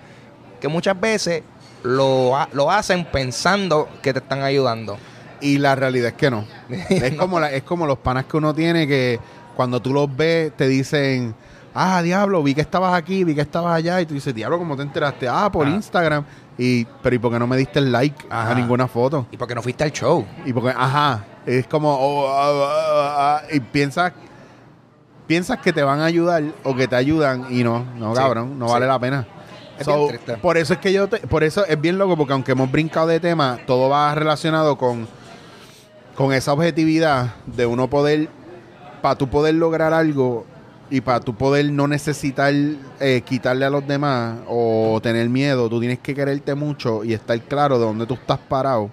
que muchas veces lo, lo hacen pensando que te están ayudando. Y la realidad es que no. *laughs* Es, como la- es como los panas que uno tiene que cuando tú los ves te dicen, ah, diablo, vi que estabas aquí, vi que estabas allá. Y tú dices, diablo, ¿cómo te enteraste? Ah, por Ah. Instagram. Y, pero ¿y por qué no me diste el like Ajá. a ninguna foto? ¿Y por qué no fuiste al show? Y porque, ajá, es como, oh, ah, ah, y piensas, piensas que te van a ayudar o que te ayudan y no, no, Sí, cabrón, no sí. vale la pena. Es So, bien triste. por eso es que yo, te- por eso es bien loco, porque aunque hemos brincado de tema, todo va relacionado con, con esa objetividad de uno poder, para tú poder lograr algo y para tú poder no necesitar eh, quitarle a los demás o tener miedo, tú tienes que quererte mucho y estar claro de dónde tú estás parado,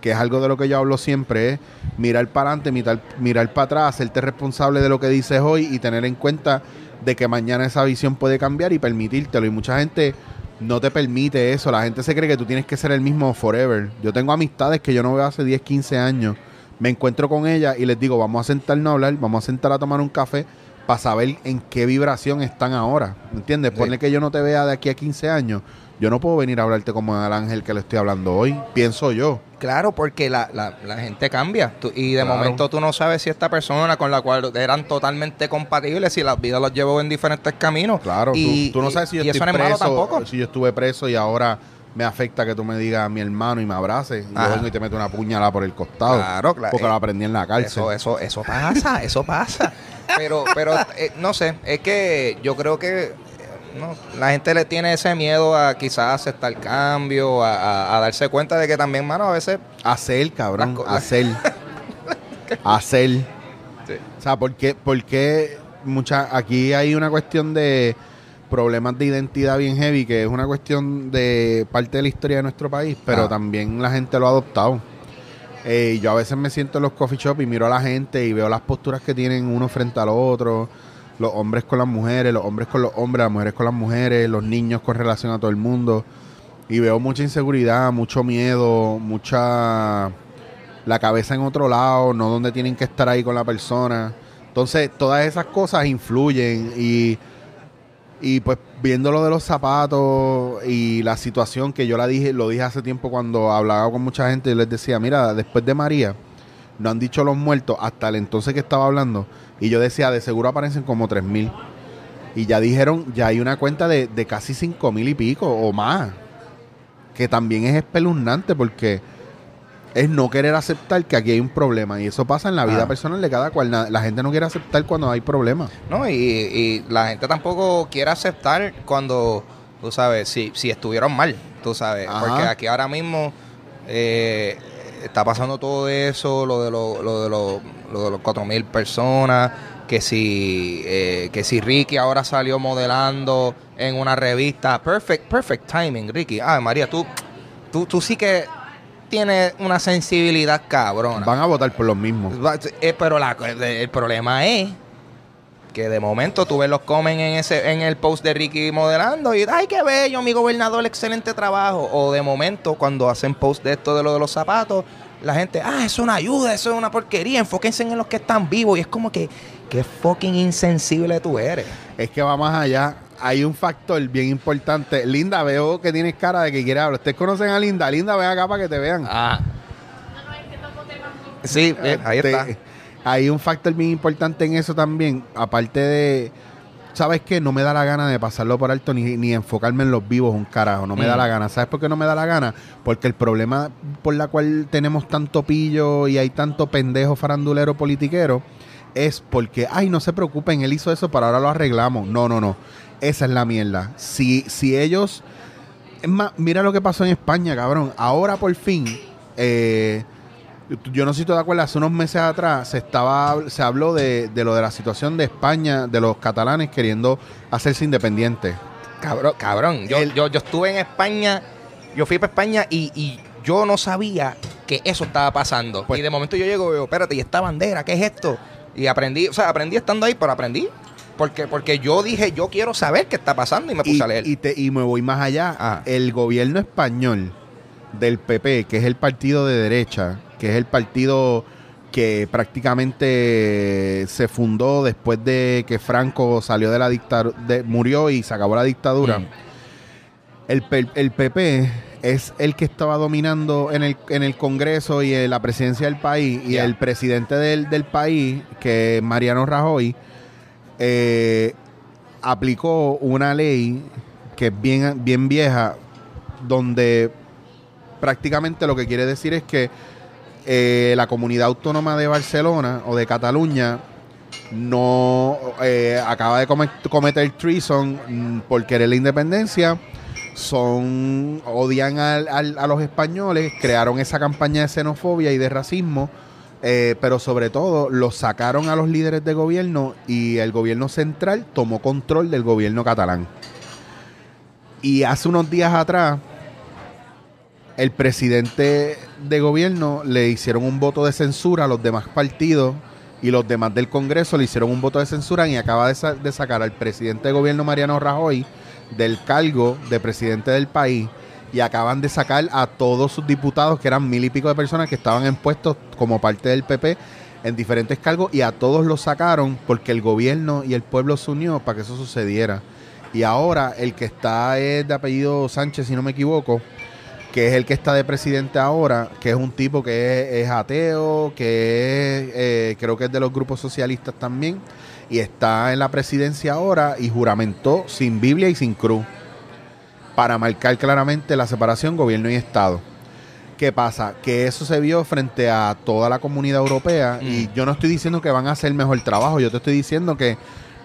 que es algo de lo que yo hablo siempre, es mirar para adelante, mirar, mirar para atrás, hacerte responsable de lo que dices hoy y tener en cuenta de que mañana esa visión puede cambiar y permitírtelo. Y mucha gente no te permite eso. La gente se cree que tú tienes que ser el mismo forever. Yo tengo amistades que yo no veo hace 10, 15 años. Me encuentro con ellas y les digo, vamos a sentarnos a hablar, vamos a sentar a tomar un café para saber en qué vibración están ahora. ¿Me entiendes? Sí. Ponle que yo no te vea de aquí a 15 años. Yo no puedo venir a hablarte como al ángel que le estoy hablando hoy. Pienso yo. Claro, porque la, la, la gente cambia. Tú- y de Claro. momento tú no sabes si esta persona con la cual eran totalmente compatibles, si la vida los llevó en diferentes caminos. Claro, y, tú, no sabes si yo y estoy malo preso, tampoco. si yo estuve preso y ahora me afecta que tú me digas mi hermano y me abraces. Y yo Ajá. vengo y te meto una puñalada por el costado. Claro, claro. Porque Eh, lo aprendí en la cárcel. Eso, eso, eso pasa, eso pasa. *laughs* Pero, pero eh, no sé, es que yo creo que no, la gente le tiene ese miedo a quizás aceptar el cambio, a, a- a darse cuenta de que también, mano, a veces Hacer, cabrón. Hacer. hacer. *laughs* Sí. O sea, ¿por qué, por qué mucha, aquí hay una cuestión de problemas de identidad bien heavy, que es una cuestión de parte de la historia de nuestro país, pero Ah. también la gente lo ha adoptado. Eh, yo a veces me siento en los coffee shop y miro a la gente y veo las posturas que tienen uno frente al otro, los hombres con las mujeres, los hombres con los hombres, las mujeres con las mujeres, los niños con relación a todo el mundo. Y veo mucha inseguridad, mucho miedo, mucha la cabeza en otro lado, no donde tienen que estar ahí con la persona. Entonces, todas esas cosas influyen y, y pues viendo lo de los zapatos y la situación que yo la dije, lo dije hace tiempo cuando hablaba con mucha gente, yo les decía, mira, después de María, no han dicho los muertos hasta el entonces que estaba hablando. Y yo decía, de seguro aparecen como 3 mil. Y ya dijeron, ya hay una cuenta de, de casi 5 mil y pico o más. Que también es espeluznante porque es no querer aceptar que aquí hay un problema. Y eso pasa en la vida Ah. personal de cada cual. La gente no quiere aceptar cuando hay problemas. ¿no? Y, y la gente tampoco quiere aceptar cuando, tú sabes, si, si estuvieron mal, tú sabes. Ajá. Porque aquí ahora mismo eh, está pasando todo eso, lo de, lo, lo de, lo, lo de los 4.000 personas, que si, eh, que si Ricky ahora salió modelando en una revista. Perfect, perfect timing, Ricky. Ah, María, tú, tú, tú sí que tienes una sensibilidad cabrona. Van a votar por los mismos. Eh, pero la- el problema es que de momento tú ves los comen en ese en el post de Ricky modelando y ay qué bello mi gobernador excelente trabajo o de momento cuando hacen post de esto de lo de los zapatos la gente ah eso es una ayuda eso es una porquería enfóquense en los que están vivos y es como que qué fucking insensible tú eres Es que va más allá. Hay un factor bien importante. Linda, veo que tienes cara de que quiere hablar. ¿Ustedes conocen a Linda? Linda, ven acá para que te vean. ah sí eh, ahí Te- está Hay un factor bien importante en eso también. Aparte de. ¿Sabes qué? No me da la gana de pasarlo por alto ni, ni enfocarme en los vivos un carajo. No me da Mm. la gana. ¿Sabes por qué no me da la gana? Porque el problema por la cual tenemos tanto pillo y hay tanto pendejo farandulero politiquero es porque, ay, no se preocupen, él hizo eso, pero ahora lo arreglamos. No, no, no. Esa es la mierda. Si, si ellos. Es más, mira lo que pasó en España, cabrón. Ahora por fin. eh, yo no sé si tú te acuerdas, hace unos meses atrás se estaba se habló de, de lo de la situación de España, de los catalanes queriendo hacerse independientes. Cabrón, cabrón. Yo, El- yo, yo estuve en España, yo fui para España y, y yo no sabía que eso estaba pasando. Pues- y de momento yo llego y veo, espérate, ¿y esta bandera? ¿Qué es esto? Y aprendí, o sea, aprendí estando ahí, pero aprendí. Porque, porque yo dije, yo quiero saber qué está pasando y me puse Y, a leer. y te- y me voy más allá. Ah. El gobierno español del PP, que es el partido de derecha, que es el partido que prácticamente se fundó después de que Franco salió de la dictadura, murió y se acabó la dictadura. Mm. El, el PP es el que estaba dominando en el, en el Congreso y en la presidencia del país. Y el presidente del, del país, que es Mariano Rajoy, eh, aplicó una ley que es bien, bien vieja, donde prácticamente lo que quiere decir es que eh, la comunidad autónoma de Barcelona o de Cataluña no eh, acaba de comet- cometer treason mm, por querer la independencia. Son odian al- a los españoles crearon esa campaña de xenofobia y de racismo eh, pero sobre todo los sacaron a los líderes de gobierno y el gobierno central tomó control del gobierno catalán. Y hace unos días atrás el presidente de gobierno le hicieron un voto de censura a los demás partidos y los demás del Congreso le hicieron un voto de censura y acaba de, de sacar al presidente de gobierno Mariano Rajoy del cargo de presidente del país y acaban de sacar a todos sus diputados, que eran mil y pico de personas que estaban en puestos como parte del PP en diferentes cargos y a todos los sacaron porque el gobierno y el pueblo se unió para que eso sucediera. Y ahora el que está es de apellido Sánchez, si no me equivoco, que es el que está de presidente ahora, que es un tipo que es, es ateo, que es, eh, creo que es de los grupos socialistas también, y está en la presidencia ahora y juramentó sin Biblia y sin cruz para marcar claramente la separación gobierno y Estado. ¿Qué pasa? Que eso se vio frente a toda la comunidad europea y yo no estoy diciendo que van a hacer mejor trabajo, yo te estoy diciendo que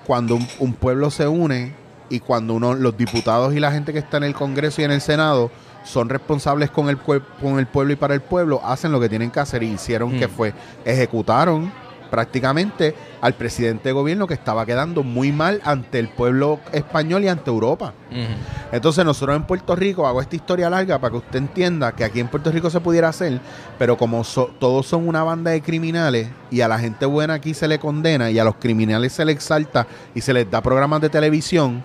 cuando un, un pueblo se une y cuando uno, los diputados y la gente que está en el Congreso y en el Senado son responsables con el, con el pueblo y para el pueblo, hacen lo que tienen que hacer y hicieron que fue, ejecutaron prácticamente al presidente de gobierno que estaba quedando muy mal ante el pueblo español y ante Europa. Entonces nosotros en Puerto Rico, hago esta historia larga para que usted entienda que aquí en Puerto Rico se pudiera hacer, pero como so- todos son una banda de criminales y a la gente buena aquí se le condena y a los criminales se les exalta y se les da programas de televisión,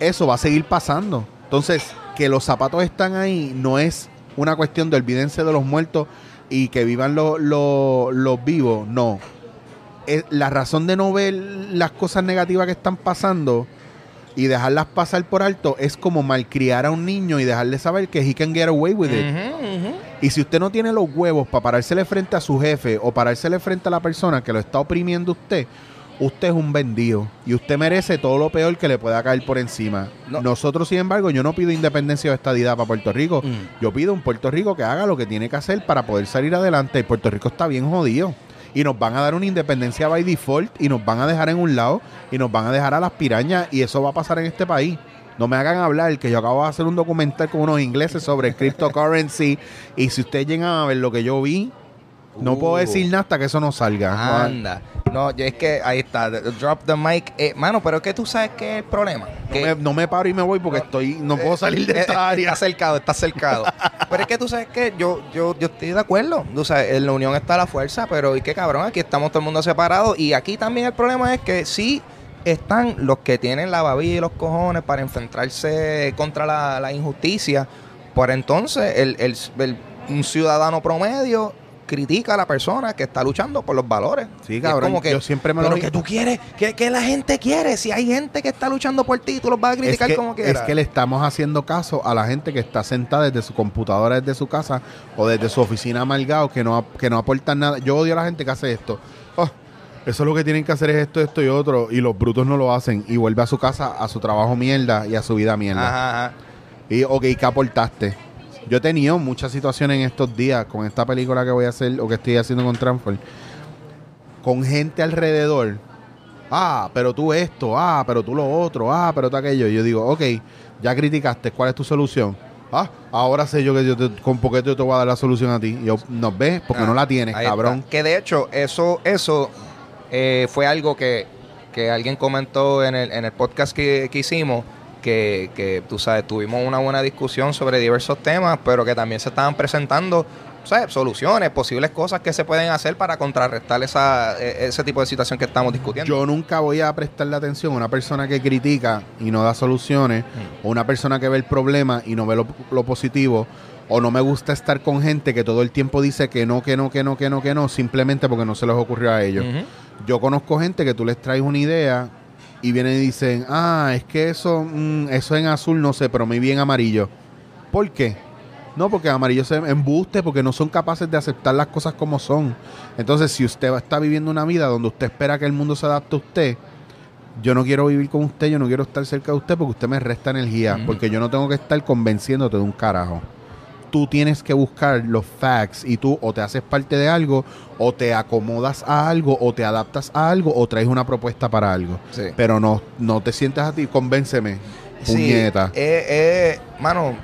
eso va a seguir pasando. Entonces, que los zapatos están ahí no es una cuestión de olvídense de los muertos y que vivan los, los- los vivos, no. Es la razón de no ver las cosas negativas que están pasando y dejarlas pasar por alto es como malcriar a un niño y dejarle saber que he can get away with it. Y si usted no tiene los huevos para parársele frente a su jefe o parársele frente a la persona que lo está oprimiendo usted, usted es un vendido y usted merece todo lo peor que le pueda caer por encima. No. Nosotros, sin embargo, yo no pido independencia o estadidad para Puerto Rico. Mm. Yo pido un Puerto Rico que haga lo que tiene que hacer para poder salir adelante. Y Puerto Rico está bien jodido. Y nos van a dar una independencia by default y nos van a dejar en un lado y nos van a dejar a las pirañas y eso va a pasar en este país. No me hagan hablar que yo acabo de hacer un documental con unos ingleses sobre *laughs* cryptocurrency y si ustedes llegan a ver lo que yo vi, no puedo Uh. decir nada hasta que eso no salga. Anda. No, yo es que ahí está. Drop the mic. Eh, mano, pero es que tú sabes que es el problema. No Que- me, no me paro y me voy porque estoy no puedo salir de Eh, esta eh, área. Está cercado, está cercado. pero es que tú sabes que yo, yo, yo estoy de acuerdo. Tú sabes, en la unión está la fuerza, pero y qué cabrón, aquí estamos todo el mundo separado. Y aquí también el problema es que sí están los que tienen la babilla y los cojones para enfrentarse contra la, la injusticia. Por entonces, el, el- el- un ciudadano promedio critica a la persona que está luchando por los valores. Sí, es cabrón, como que, yo siempre me lo pero que tú quieres, que, que la gente quiere. Si hay gente que está luchando por ti, tú los vas a Es criticar que, como es que le estamos haciendo caso a la gente que está sentada desde su computadora, desde su casa o desde su oficina amargado, que no, que no aportan nada. Yo odio a la gente que hace esto. Oh, eso es lo que tienen que hacer es esto, esto y otro. Y los brutos no lo hacen. Y vuelve a su casa, a su trabajo mierda y a su vida mierda. Ajá, ajá. Y, ok, ¿qué aportaste? Yo he tenido muchas situaciones en estos días con esta película que voy a hacer o que estoy haciendo con Transfer. Con gente alrededor. Ah, pero tú esto. Ah, pero tú lo otro. Ah, pero tú aquello. Y yo digo, ok, ya criticaste. ¿Cuál es tu solución? Ah, ahora sé yo que yo te, con poquito yo te voy a dar la solución a ti. Y yo, ¿nos ves? Porque Ah, no la tienes, cabrón. está. Que de hecho, eso, eso eh, fue algo que, que alguien comentó en el, en el podcast que, que hicimos. Que, que, tú sabes, tuvimos una buena discusión sobre diversos temas, pero que también se estaban presentando ¿sabes? soluciones, posibles cosas que se pueden hacer para contrarrestar esa, e- ese tipo de situación que estamos discutiendo. Yo nunca voy a prestarle atención a una persona que critica y no da soluciones, Mm. o una persona que ve el problema y no ve lo, lo positivo, o no me gusta estar con gente que todo el tiempo dice que no, que no, que no, que no, que no, simplemente porque no se les ocurrió a ellos. Yo conozco gente que tú les traes una idea y vienen y dicen, ah, es que eso, mm, eso en azul no sé, pero muy bien amarillo. ¿Por qué? No, porque amarillo se embuste, porque no son capaces de aceptar las cosas como son. Entonces, si usted va- está viviendo una vida donde usted espera que el mundo se adapte a usted, yo no quiero vivir con usted, yo no quiero estar cerca de usted porque usted me resta energía, porque yo no tengo que estar convenciéndote de un carajo. Tú tienes que buscar los facts y tú o te haces parte de algo, o te acomodas a algo, o te adaptas a algo, o traes una propuesta para algo. Sí. Pero no, no te sientas a ti, convénceme, Sí, puñeta. eh, eh, mano,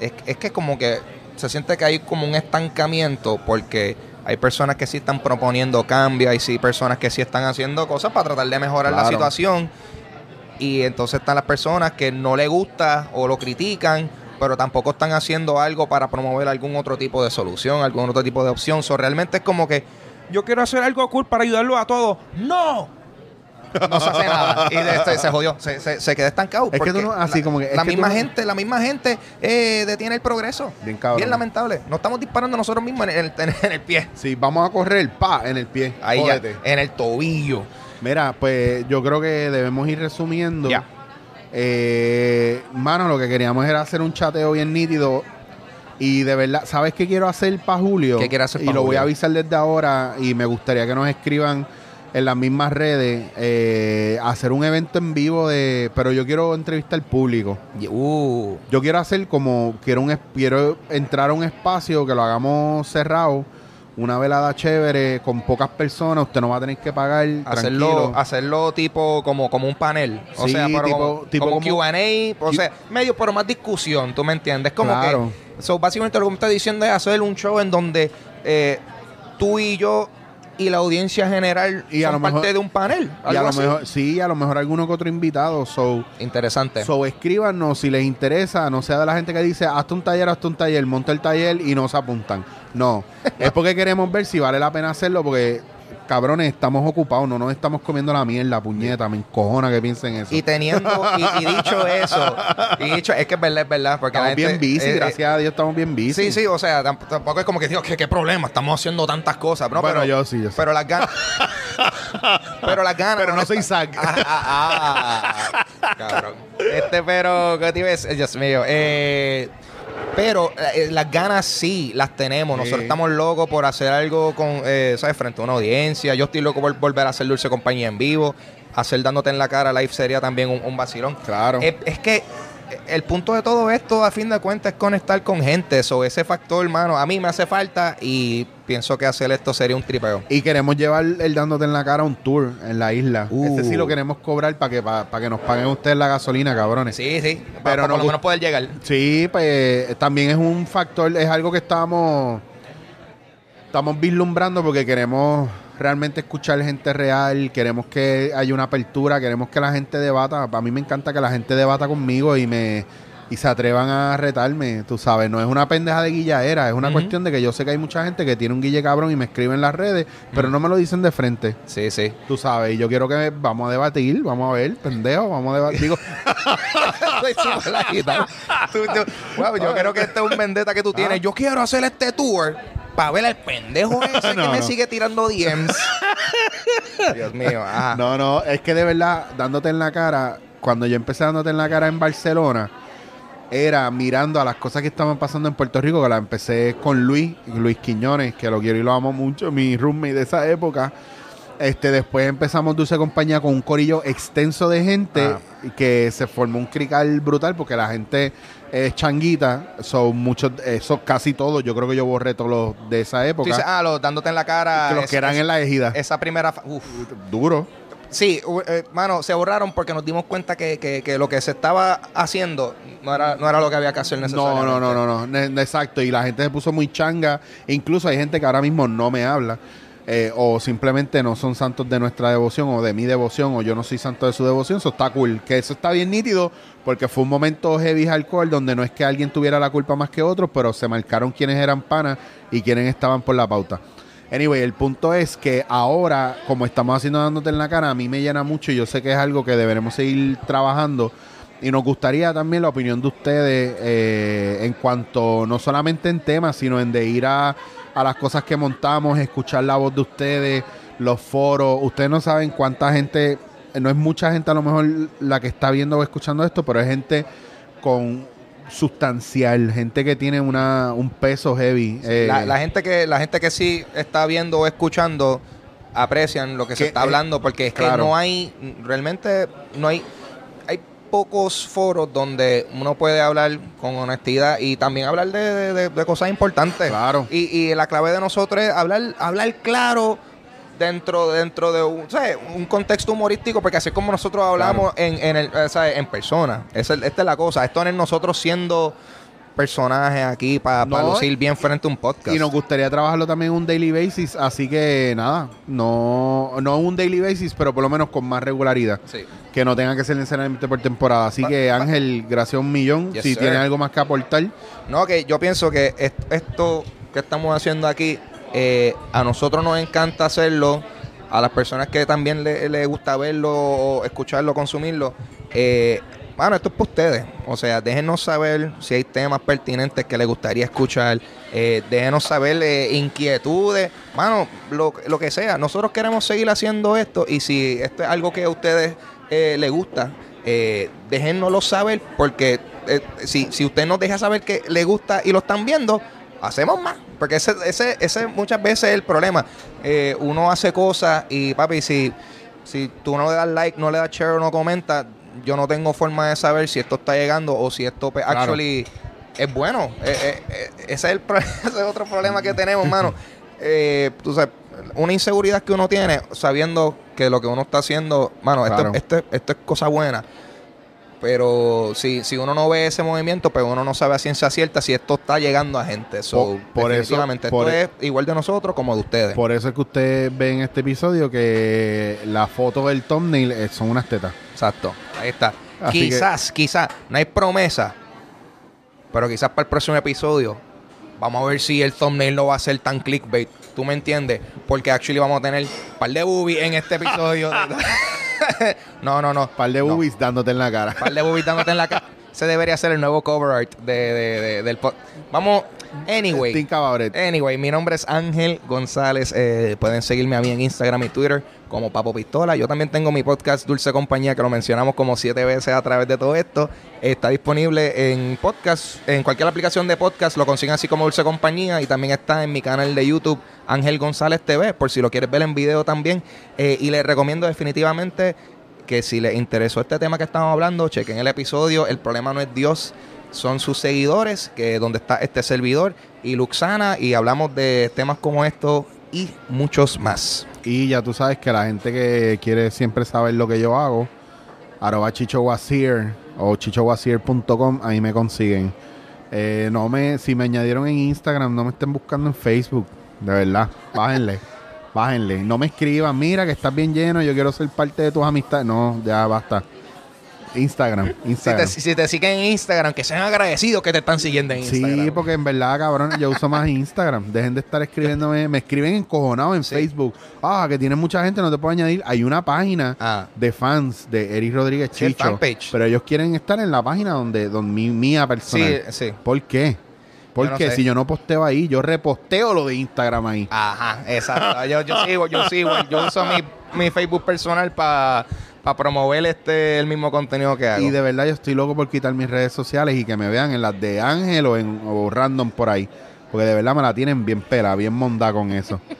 es, es que como que se siente que hay como un estancamiento porque hay personas que sí están proponiendo cambios, hay sí personas que sí están haciendo cosas para tratar de mejorar la situación y entonces están las personas que no le gusta o lo critican pero tampoco están haciendo algo para promover algún otro tipo de solución, algún otro tipo de opción. So, realmente es como que yo quiero hacer algo cool para ayudarlo a todos. ¡No! no se hace nada. Y de- se, se jodió, se, se, se queda estancado. Es que tú no- así la, como que- la misma no- gente, la misma gente eh, detiene el progreso. Bien cabrón. lamentable. No estamos disparando nosotros mismos en el, en el pie. Si vamos a correr, pa, en el pie. Ahí ya, Jódete. en el tobillo. Mira, pues yo creo que debemos ir resumiendo. Ya. Eh, mano, lo que queríamos era hacer un chateo bien nítido. Y de verdad, ¿sabes qué quiero hacer para Julio? ¿Qué quieres hacer Y lo voy a avisar desde ahora. Y me gustaría que nos escriban en las mismas redes. eh, hacer un evento en vivo de. Pero yo quiero entrevistar al público. Uh, Yo quiero hacer como. Quiero, un, quiero entrar a un espacio que lo hagamos cerrado. Una velada chévere, con pocas personas. Usted no va a tener que pagar. hacerlo, tranquilo. hacerlo tipo como, como un panel. O Sí, sea, pero tipo- como, tipo como como- QA, o sea, medio, pero más discusión, ¿tú me entiendes? Como Claro. que. So, básicamente lo que me está diciendo es hacer un show en donde eh, tú y yo y la audiencia general Y a son lo parte mejor- de un panel. Y a lo así. mejor, sí, a lo mejor alguno que otro invitado. So, Interesante. so escríbanos si les interesa. No sea de la gente que dice, hazte un taller, hazte un taller, monta el taller y no se apuntan. No. *laughs* es porque queremos ver si vale la pena hacerlo porque, cabrones, estamos ocupados. No nos estamos comiendo la mierda, puñeta. Me encojona que piensen eso. y teniendo, y, y dicho eso, y dicho, es que es verdad, es verdad, porque la estamos gente, bien busy, eh, eh, gracias a Dios estamos bien busy. Sí, sí, o sea, tamp- tampoco es como que digo, ¿qué, qué problema? Estamos haciendo tantas cosas. No, Bueno, pero, yo sí, yo sí. Pero las ganas. *laughs* pero las ganas. Pero no soy Zack. Ah, ah, ah, cabrón. Este, pero, ¿qué te iba a decir? Dios mío. Eh, pero eh, las ganas sí las tenemos. Nosotros Sí. estamos locos por hacer algo con, eh, ¿sabes? Frente a una audiencia. Yo estoy loco por volver a hacer Dulce Compañía en vivo. Hacer dándote en la cara live sería también un, un vacilón. Claro. Es, es que el punto de todo esto, a fin de cuentas, es conectar con gente. Eso, ese factor, hermano, a mí me hace falta y pienso que hacer esto sería un tripeo. Y queremos llevar el dándote en la cara un tour en la isla. Uh. Ese sí lo queremos cobrar para que, para, que nos paguen ustedes la gasolina, cabrones. Sí, sí. Pero no por lo gust- menos poder llegar. Sí, pues también es un factor, es algo que estamos estamos vislumbrando porque queremos realmente escuchar gente real, queremos que haya una apertura, queremos que la gente debata. A mí me encanta que la gente debata conmigo y me y se atrevan a retarme, tú sabes, no es una pendeja de guillaera, es una cuestión de que yo sé que hay mucha gente que tiene un guille cabrón y me escribe en las redes, pero no me lo dicen de frente. Sí, sí. Tú sabes, y yo quiero que vamos a debatir, vamos a ver, pendejo, vamos a debatir. Digo. *laughs* *laughs* Tú- tú- wow, yo creo que este es un vendetta que tú tienes. Yo quiero hacer este tour para ver al pendejo *laughs* ese No, que me no. sigue tirando DMs. *laughs* Dios mío, ajá. No, no, es que de verdad, dándote en la cara, cuando yo empecé dándote en la cara en Barcelona, era mirando a las cosas que estaban pasando en Puerto Rico, que la empecé con Luis, Luis Quiñones, que lo quiero y lo amo mucho, mi roommate de esa época. Este, después empezamos Dulce Compañía con un corillo extenso de gente Ah. y que se formó un crical brutal porque la gente es changuita, son muchos, eso casi todos, yo creo que yo borré todos los de esa Tú época, dices, ah, los dándote en la cara. los es- que eran es- en la ejida. Esa primera. fa- Uf. Duro. Sí, eh, mano, se borraron porque nos dimos cuenta que, que- que lo que se estaba haciendo no era, no era lo que había que hacer No, necesariamente. no, no, no, no, ne- exacto. Y la gente se puso muy changa. Incluso hay gente que ahora mismo no me habla. eh, o simplemente no son santos de nuestra devoción o de mi devoción o yo no soy santo de su devoción. Eso está cool. Que eso está bien nítido porque fue un momento heavy alcohol donde no es que alguien tuviera la culpa más que otros, pero se marcaron quiénes eran panas y quiénes estaban por la pauta. Anyway, el punto es que ahora, como estamos haciendo dándote en la cara, a mí me llena mucho y yo sé que es algo que deberemos seguir trabajando. Y nos gustaría también la opinión de ustedes eh, en cuanto, no solamente en temas, sino en de ir a, a las cosas que montamos, escuchar la voz de ustedes, los foros. Ustedes no saben cuánta gente, no es mucha gente a lo mejor la que está viendo o escuchando esto, pero es gente con sustancial, gente que tiene una, un peso heavy. eh, La, la gente que, la gente que sí está viendo o escuchando aprecian lo que se está eh, hablando porque es claro. que no hay, realmente no hay, hay pocos foros donde uno puede hablar con honestidad y también hablar de- de cosas importantes. Claro. Y, y la clave de nosotros es hablar, hablar claro dentro, dentro de un, ¿sabes? un contexto humorístico, porque así como nosotros hablamos en, en, el, eh, ¿sabes? en persona. Esa es- esta es la cosa. Esto no es nosotros siendo personajes aquí para No, lucir bien frente a un podcast. Y nos gustaría trabajarlo también en un daily basis, así que nada, no, no un daily basis, pero por lo menos con más regularidad. Sí. Que no tenga que ser necesariamente por temporada. Así que Ángel, gracias un millón. Yes, si sir. tienes algo más que aportar, No, que yo pienso que est- esto que estamos haciendo aquí, eh, a nosotros nos encanta hacerlo a las personas que también le, le gusta verlo, o escucharlo, consumirlo, eh, bueno, esto es para ustedes. O sea, déjenos saber si hay temas pertinentes que les gustaría escuchar. Eh, déjenos saber eh, inquietudes. Mano, lo, que sea. Nosotros queremos seguir haciendo esto y si esto es algo que a ustedes eh, les gusta, eh, déjennoslo saber porque eh, si, si usted nos deja saber que le gusta y lo están viendo, hacemos más. Porque ese, ese, ese muchas veces es el problema. Eh, uno hace cosas y papi, si, si tú no le das like, no le das share o no comentas, yo no tengo forma de saber si esto está llegando o si esto pues, Claro. actually es bueno. Eh, eh, eh, ese, es el *laughs* ese es otro problema que tenemos, mano. Eh, tú sabes, una inseguridad que uno tiene sabiendo que lo que uno está haciendo, mano, esto, Claro. esto, esto es cosa buena. Pero si, si uno no ve ese movimiento, pues uno no sabe a ciencia cierta si esto está llegando a gente. So, Por- por eso- por- esto es igual de nosotros como de ustedes. Por eso es que usted ve en este episodio que la foto del thumbnail eh, son unas tetas. Exacto. Ahí está. Así quizás, quizás, no hay promesa, pero quizás para el próximo episodio vamos a ver si el thumbnail no va a ser tan clickbait. ¿Tú me entiendes? Porque actually vamos a tener un par de boobies en este episodio. *laughs* *laughs* no, no, no. Par de No. boobies dándote en la cara. par de boobies dándote en la cara. *laughs* Ese debería ser el nuevo cover art de, de- de- del pod. Vamos, anyway. Anyway, mi nombre es Ángel González. Eh, pueden seguirme a mí en Instagram y Twitter como Papo Pistola. Yo también tengo mi podcast Dulce Compañía, que lo mencionamos como siete veces a través de todo esto. Está disponible en podcast, en cualquier aplicación de podcast, lo consiguen así como Dulce Compañía. Y también está en mi canal de YouTube, Ángel González TV, por si lo quieres ver en video también. Eh, y les recomiendo definitivamente que si les interesó este tema que estamos hablando, chequen el episodio. El problema no es Dios, son sus seguidores, que donde está este servidor y Luxana, y hablamos de temas como estos y muchos más. Y ya tú sabes que la gente que quiere siempre saber lo que yo hago, arroba chichowasir o chichowasir.com, ahí me consiguen. Eh, no me, si me añadieron en Instagram, no me estén buscando en Facebook, de verdad, bájenle, *laughs* bájenle. No me escriban, mira que estás bien lleno, yo quiero ser parte de tus amistades. No, ya basta. Instagram, Si te, Instagram. si te siguen en Instagram, que sean agradecidos que te están siguiendo en Instagram. Sí, porque en verdad, cabrón, yo uso más Instagram. Dejen de estar escribiéndome. Me escriben encojonados en Sí. Facebook. Ah, que tiene mucha gente, no te puedo añadir. Hay una página Ah. de fans de Eric Rodríguez Sí, el Chicho. Pero ellos quieren estar en la página donde, donde mi, mía personal. Sí, sí. ¿Por qué? Porque Yo no sé. si yo no posteo ahí, yo reposteo lo de Instagram ahí. Ajá, exacto. Yo, yo sigo, yo sigo. Yo uso mi, mi Facebook personal para promover este el mismo contenido que hago. Y de verdad yo estoy loco por quitar mis redes sociales y que me vean en las de Ángel o, en, o random por ahí. Porque de verdad me la tienen bien pela, bien monda con eso. *laughs*